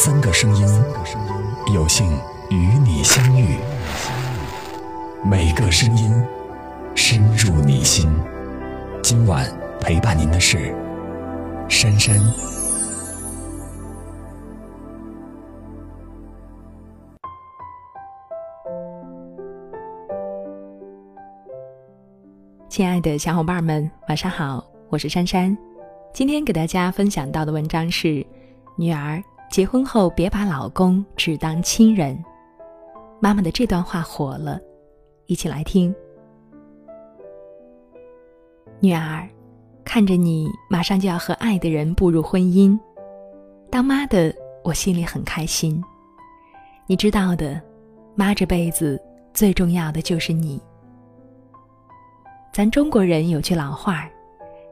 三个声音，有幸与你相遇。每个声音深入你心。今晚陪伴您的是珊珊。亲爱的小伙伴们，晚上好，我是珊珊。今天给大家分享到的文章是：女儿结婚后别把老公只当亲人。妈妈的这段话火了，一起来听。女儿，看着你马上就要和爱的人步入婚姻，当妈的我心里很开心。你知道的，妈这辈子最重要的就是你。咱中国人有句老话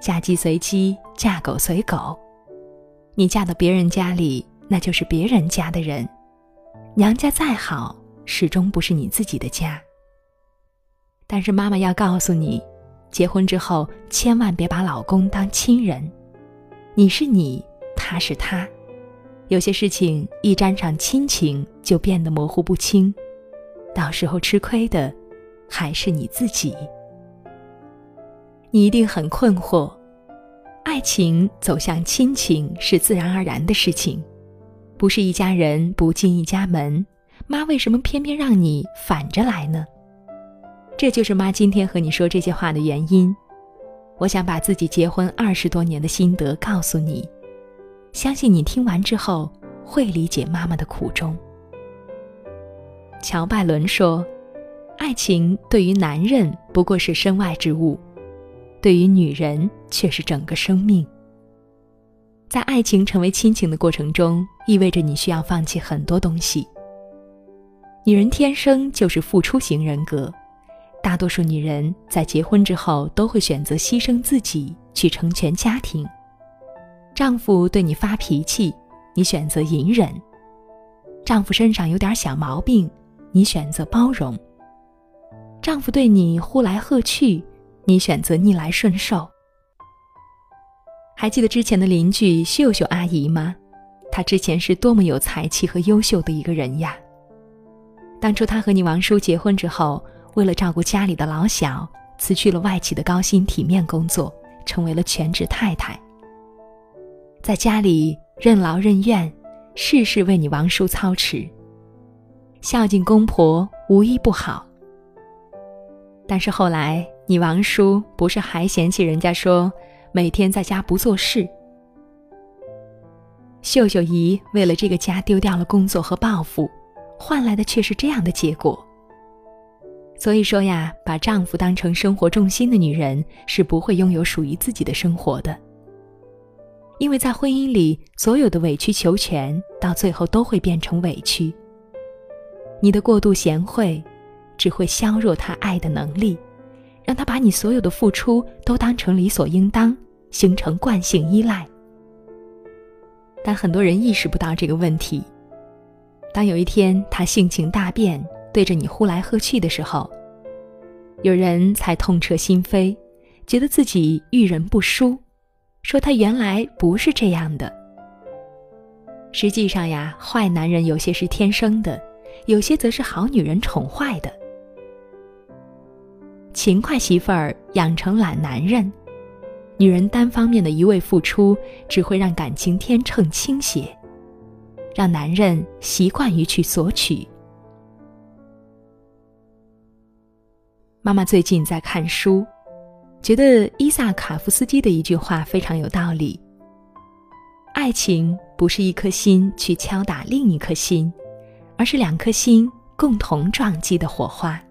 嫁鸡随鸡，嫁狗随狗。你嫁到别人家里，那就是别人家的人。娘家再好，始终不是你自己的家。但是妈妈要告诉你，结婚之后千万别把老公当亲人。你是你，他是他。有些事情一沾上亲情，就变得模糊不清，到时候吃亏的还是你自己。你一定很困惑，爱情走向亲情是自然而然的事情，不是一家人不进一家门。妈为什么偏偏让你反着来呢？这就是妈今天和你说这些话的原因。我想把自己结婚二十多年的心得告诉你，相信你听完之后会理解妈妈的苦衷。乔拜伦说：“爱情对于男人不过是身外之物。”对于女人却是整个生命。在爱情成为亲情的过程中，意味着你需要放弃很多东西。女人天生就是付出型人格，大多数女人在结婚之后都会选择牺牲自己去成全家庭。丈夫对你发脾气，你选择隐忍；丈夫身上有点小毛病，你选择包容；丈夫对你呼来喝去。你选择逆来顺受。还记得之前的邻居秀秀阿姨吗？她之前是多么有才气和优秀的一个人呀！当初她和你王叔结婚之后，为了照顾家里的老小，辞去了外企的高薪体面工作，成为了全职太太。在家里任劳任怨，事事为你王叔操持，孝敬公婆无一不好。但是后来，你王叔不是还嫌弃人家说每天在家不做事？秀秀姨为了这个家丢掉了工作和抱负，换来的却是这样的结果。所以说呀，把丈夫当成生活重心的女人是不会拥有属于自己的生活的。因为在婚姻里，所有的委曲求全到最后都会变成委屈。你的过度贤惠。只会削弱他爱的能力，让他把你所有的付出都当成理所应当，形成惯性依赖。但很多人意识不到这个问题。当有一天他性情大变，对着你呼来喝去的时候，有人才痛彻心扉，觉得自己遇人不淑，说他原来不是这样的。实际上呀，坏男人有些是天生的，有些则是好女人宠坏的。勤快媳妇儿养成懒男人，女人单方面的一味付出，只会让感情天秤倾斜，让男人习惯于去索取。妈妈最近在看书，觉得伊萨卡夫斯基的一句话非常有道理：爱情不是一颗心去敲打另一颗心，而是两颗心共同撞击的火花。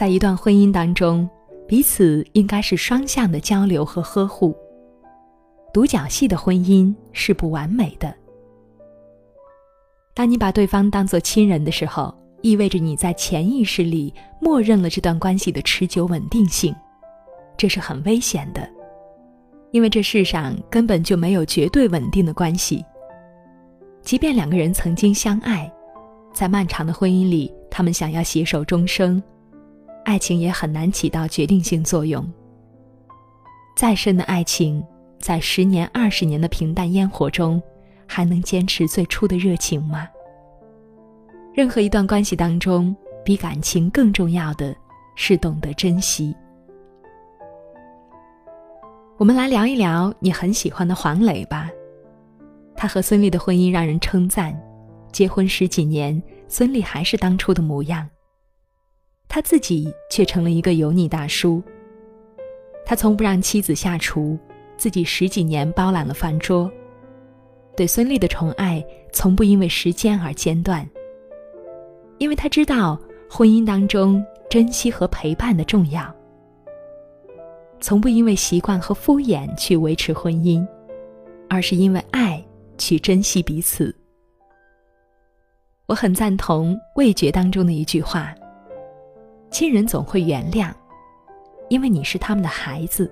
在一段婚姻当中，彼此应该是双向的交流和呵护。独角戏的婚姻是不完美的。当你把对方当做亲人的时候，意味着你在潜意识里默认了这段关系的持久稳定性，这是很危险的，因为这世上根本就没有绝对稳定的关系。即便两个人曾经相爱，在漫长的婚姻里，他们想要携手终生。爱情也很难起到决定性作用。再深的爱情，在十年、二十年的平淡烟火中，还能坚持最初的热情吗？任何一段关系当中，比感情更重要的是懂得珍惜。我们来聊一聊你很喜欢的黄磊吧。他和孙俪的婚姻让人称赞，结婚十几年，孙俪还是当初的模样。他自己却成了一个油腻大叔。他从不让妻子下厨，自己十几年包揽了饭桌。对孙俪的宠爱从不因为时间而间断，因为他知道婚姻当中珍惜和陪伴的重要。从不因为习惯和敷衍去维持婚姻，而是因为爱去珍惜彼此。我很赞同味觉当中的一句话：“亲人总会原谅，因为你是他们的孩子；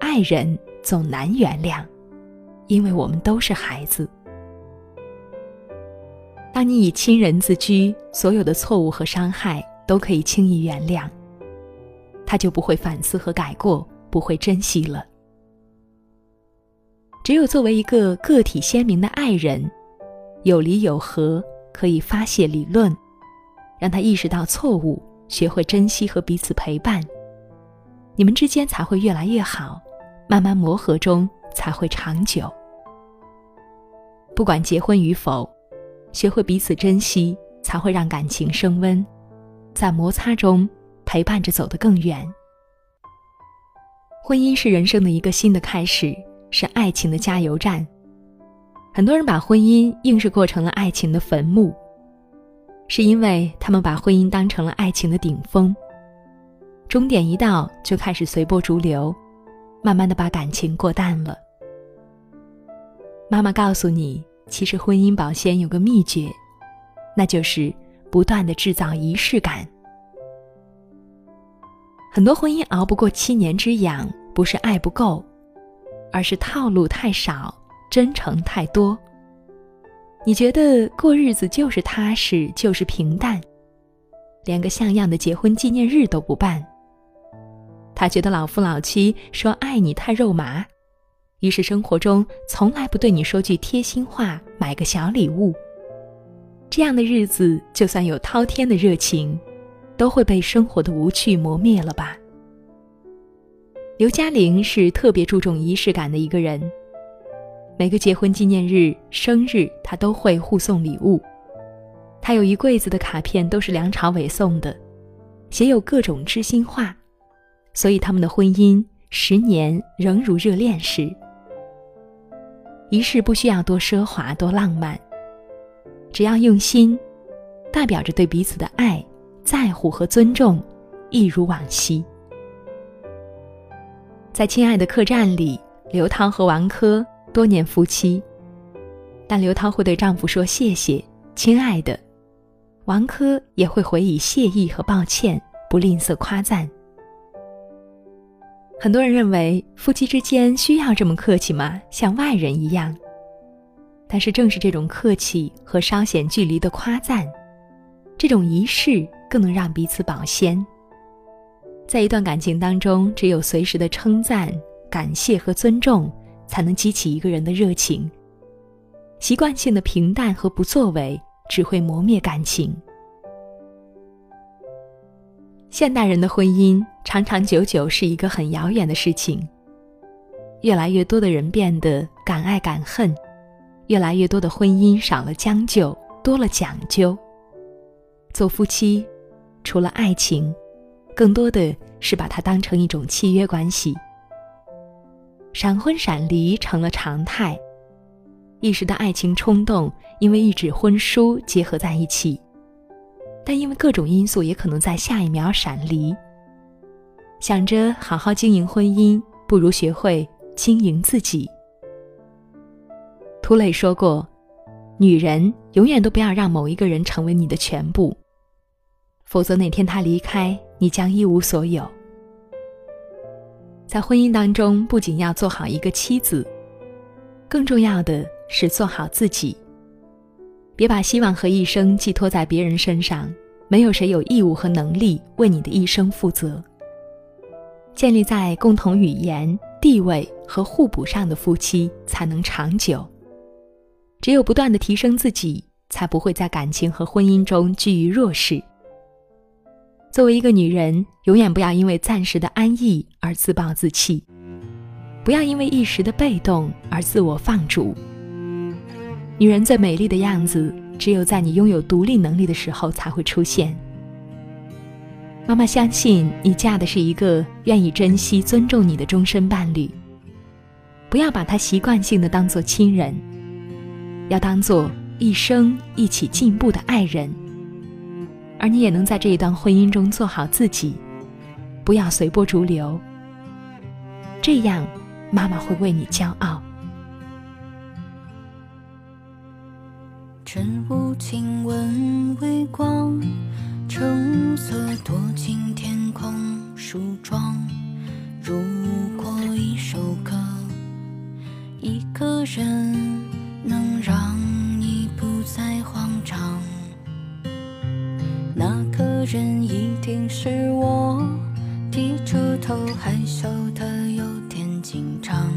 爱人总难原谅。”因为我们都是孩子。当你以亲人自居，所有的错误和伤害都可以轻易原谅，他就不会反思和改过，不会珍惜了。只有作为一个个体鲜明的爱人，有离有合，可以发泄理论，让他意识到错误，学会珍惜和彼此陪伴，你们之间才会越来越好，慢慢磨合中。才会长久。不管结婚与否，学会彼此珍惜，才会让感情升温，在摩擦中陪伴着走得更远。婚姻是人生的一个新的开始，是爱情的加油站。很多人把婚姻硬是过成了爱情的坟墓，是因为他们把婚姻当成了爱情的顶峰，终点一到就开始随波逐流，慢慢的把感情过淡了。妈妈告诉你，其实婚姻保鲜有个秘诀，那就是不断的制造仪式感。很多婚姻熬不过七年之痒，不是爱不够，而是套路太少，真诚太多。你觉得过日子就是踏实，就是平淡，连个像样的结婚纪念日都不办。他觉得老夫老妻说爱你太肉麻。于是生活中从来不对你说句贴心话，买个小礼物。这样的日子，就算有滔天的热情，都会被生活的无趣磨灭了吧？刘嘉玲是特别注重仪式感的一个人，每个结婚纪念日、生日，他都会互送礼物。他有一柜子的卡片，都是梁朝伟送的，写有各种知心话，所以他们的婚姻十年仍如热恋时。仪式不需要多奢华、多浪漫，只要用心，代表着对彼此的爱、在乎和尊重，一如往昔。在《亲爱的客栈》里，刘涛和王珂多年夫妻，但刘涛会对丈夫说“谢谢，亲爱的”，王珂也会回以谢意和抱歉，不吝啬夸赞。很多人认为夫妻之间需要这么客气吗？像外人一样。但是正是这种客气和稍显距离的夸赞，这种仪式更能让彼此保鲜。在一段感情当中，只有随时的称赞、感谢和尊重，才能激起一个人的热情。习惯性的平淡和不作为，只会磨灭感情。现代人的婚姻长长久久是一个很遥远的事情。越来越多的人变得敢爱敢恨，越来越多的婚姻少了将就，多了讲究。做夫妻，除了爱情，更多的是把它当成一种契约关系。闪婚闪离成了常态，一时的爱情冲动因为一纸婚书结合在一起。但因为各种因素，也可能在下一秒闪离。想着好好经营婚姻，不如学会经营自己。涂磊说过：“女人永远都不要让某一个人成为你的全部，否则哪天他离开，你将一无所有。”在婚姻当中，不仅要做好一个妻子，更重要的是做好自己。别把希望和一生寄托在别人身上，没有谁有义务和能力为你的一生负责。建立在共同语言、地位和互补上的夫妻才能长久。只有不断的提升自己，才不会在感情和婚姻中居于弱势。作为一个女人，永远不要因为暂时的安逸而自暴自弃，不要因为一时的被动而自我放逐。女人最美丽的样子，只有在你拥有独立能力的时候才会出现。妈妈相信你嫁的是一个愿意珍惜、尊重你的终身伴侣，不要把他习惯性的当做亲人，要当做一生一起进步的爱人。而你也能在这一段婚姻中做好自己，不要随波逐流。这样，妈妈会为你骄傲。晨雾轻吻微光，橙色躲进天空梳妆。如果一首歌，一个人能让人一定是我，低着头害羞的有点紧张，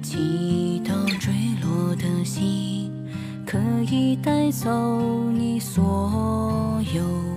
祈祷坠落的心可以带走你所有。